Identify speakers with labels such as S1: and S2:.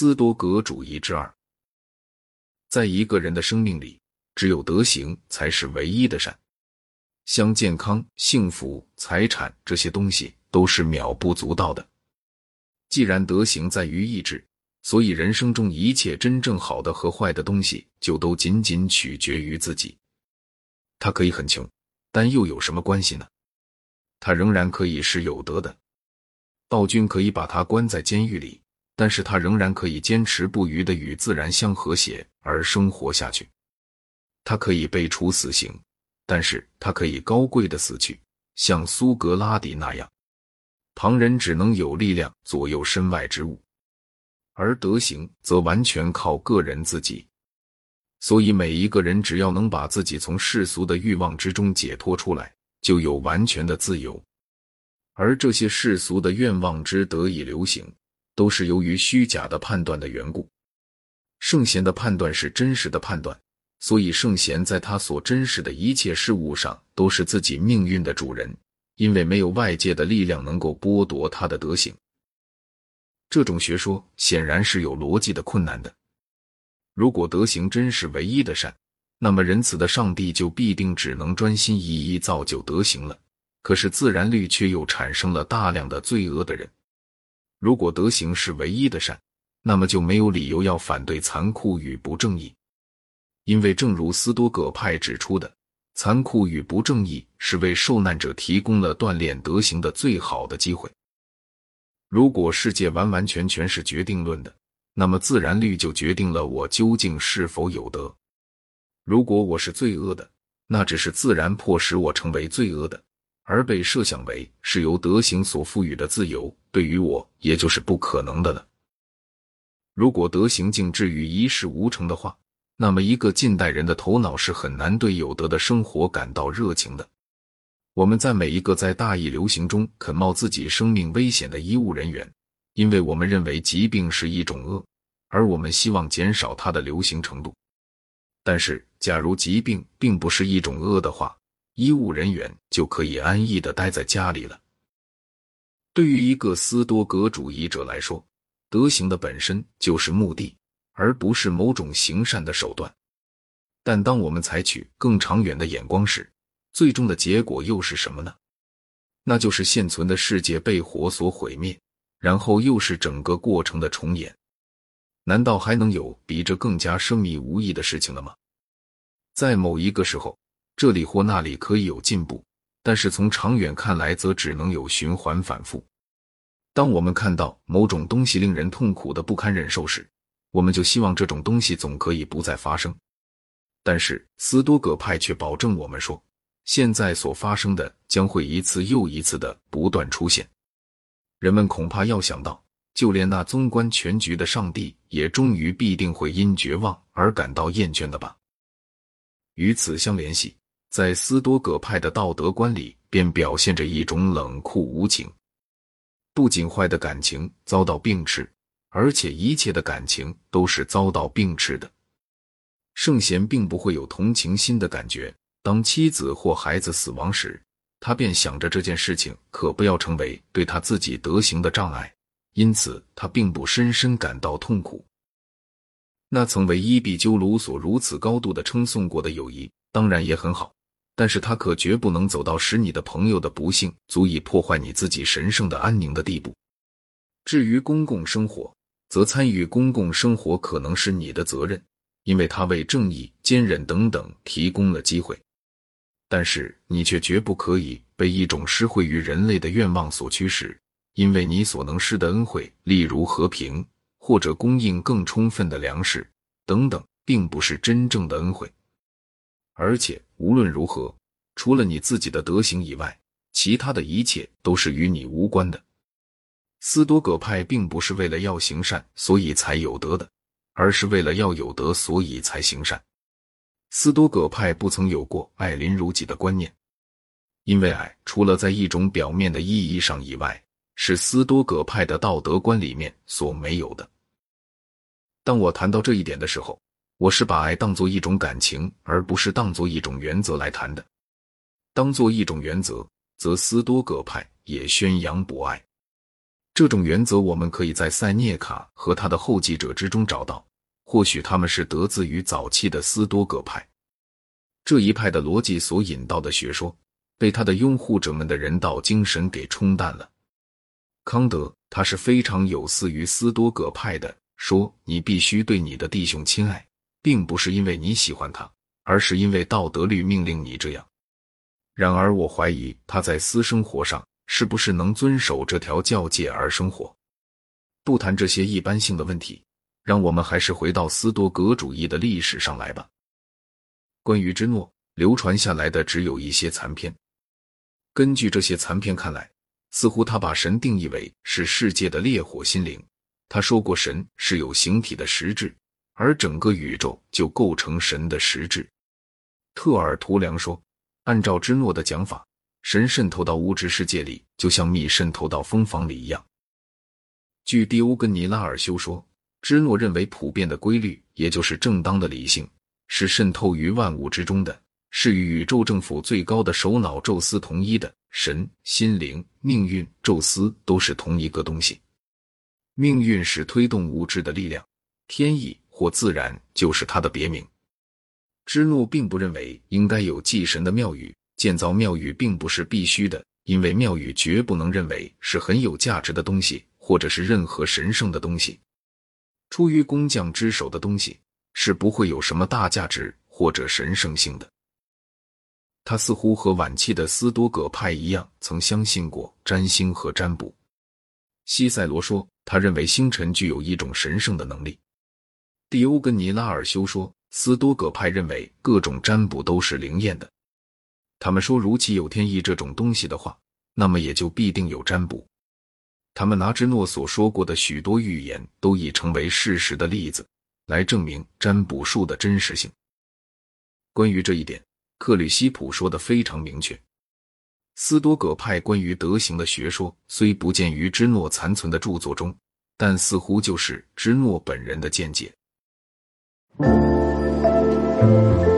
S1: 斯多格主义之二，在一个人的生命里，只有德行才是唯一的善，像健康、幸福、财产这些东西都是渺不足道的。既然德行在于意志，所以人生中一切真正好的和坏的东西，就都仅仅取决于自己。他可以很穷，但又有什么关系呢？他仍然可以是有德的。暴君可以把他关在监狱里，但是他仍然可以坚持不渝的与自然相和谐而生活下去。他可以被处死刑，但是他可以高贵的死去，像苏格拉底那样。旁人只能有力量左右身外之物，而德行则完全靠个人自己。所以，每一个人只要能把自己从世俗的欲望之中解脱出来，就有完全的自由。而这些世俗的愿望之得以流行，都是由于虚假的判断的缘故。圣贤的判断是真实的判断，所以圣贤在他所真实的一切事物上都是自己命运的主人，因为没有外界的力量能够剥夺他的德行。这种学说显然是有逻辑的困难的。如果德行真是唯一的善，那么仁慈的上帝就必定只能专心一意造就德行了。可是自然律却又产生了大量的罪恶的人。如果德行是唯一的善，那么就没有理由要反对残酷与不正义，因为正如斯多葛派指出的，残酷与不正义是为受难者提供了锻炼德行的最好的机会。如果世界完完全全是决定论的，那么自然律就决定了我究竟是否有德。如果我是罪恶的，那只是自然迫使我成为罪恶的。而被设想为是由德行所赋予的自由，对于我也就是不可能的了。如果德行竟至于一事无成的话，那么一个近代人的头脑是很难对有德的生活感到热情的。我们在每一个在大义流行中肯冒自己生命危险的医务人员，因为我们认为疾病是一种恶，而我们希望减少它的流行程度。但是，假如疾病并不是一种恶的话，医务人员就可以安逸的待在家里了。对于一个斯多葛主义者来说，德行的本身就是目的，而不是某种行善的手段。但当我们采取更长远的眼光时，最终的结果又是什么呢？那就是现存的世界被火所毁灭，然后又是整个过程的重演。难道还能有比这更加生密无益的事情了吗？在某一个时候。这里或那里可以有进步，但是从长远看来，则只能有循环反复。当我们看到某种东西令人痛苦的不堪忍受时，我们就希望这种东西总可以不再发生。但是斯多葛派却保证我们说，现在所发生的将会一次又一次的不断出现。人们恐怕要想到，就连那纵观全局的上帝，也终于必定会因绝望而感到厌倦的吧？与此相联系。在斯多葛派的道德观里，便表现着一种冷酷无情。不仅坏的感情遭到病斥，而且一切的感情都是遭到病斥的。圣贤并不会有同情心的感觉。当妻子或孩子死亡时，他便想着这件事情可不要成为对他自己德行的障碍，因此他并不深深感到痛苦。那曾为伊壁鸠鲁所如此高度的称颂过的友谊，当然也很好。但是他可绝不能走到使你的朋友的不幸足以破坏你自己神圣的安宁的地步。至于公共生活，则参与公共生活可能是你的责任，因为他为正义、坚韧等等提供了机会。但是你却绝不可以被一种施惠于人类的愿望所驱使，因为你所能施的恩惠，例如和平或者供应更充分的粮食等等，并不是真正的恩惠。而且无论如何，除了你自己的德行以外，其他的一切都是与你无关的。斯多葛派并不是为了要行善所以才有德的，而是为了要有德所以才行善。斯多葛派不曾有过爱邻如己的观念，因为爱除了在一种表面的意义上以外，是斯多葛派的道德观里面所没有的。当我谈到这一点的时候。我是把爱当做一种感情，而不是当做一种原则来谈的。当做一种原则，则斯多葛派也宣扬博爱。这种原则我们可以在塞涅卡和他的后继者之中找到，或许他们是得自于早期的斯多葛派。这一派的逻辑所引导的学说，被他的拥护者们的人道精神给冲淡了。康德他是非常有似于斯多葛派的，说你必须对你的弟兄亲爱，并不是因为你喜欢他，而是因为道德律命令你这样。然而，我怀疑他在私生活上是不是能遵守这条教戒而生活。不谈这些一般性的问题，让我们还是回到斯多葛主义的历史上来吧。关于芝诺，流传下来的只有一些残篇。根据这些残篇看来，似乎他把神定义为是世界的烈火心灵。他说过，神是有形体的实质，而整个宇宙就构成神的实质。特尔图良说。按照芝诺的讲法，神渗透到物质世界里，就像蜜渗透到蜂房里一样。据蒂欧根尼拉尔修说，芝诺认为普遍的规律，也就是正当的理性，是渗透于万物之中的，是与宇宙政府最高的首脑宙斯同一的。神、心灵、命运、宙斯都是同一个东西。命运是推动物质的力量，天意或自然就是它的别名。芝诺并不认为应该有祭神的庙宇，建造庙宇并不是必须的，因为庙宇绝不能认为是很有价值的东西，或者是任何神圣的东西。出于工匠之手的东西是不会有什么大价值或者神圣性的。他似乎和晚期的斯多葛派一样，曾相信过占星和占卜。西塞罗说，他认为星辰具有一种神圣的能力。蒂欧根尼拉尔修说。斯多葛派认为各种占卜都是灵验的。他们说，如其有天意这种东西的话，那么也就必定有占卜。他们拿芝诺所说过的许多预言都已成为事实的例子，来证明占卜术的真实性。关于这一点，克吕西普说的非常明确。斯多葛派关于德行的学说虽不见于芝诺残存的著作中，但似乎就是芝诺本人的见解。thank you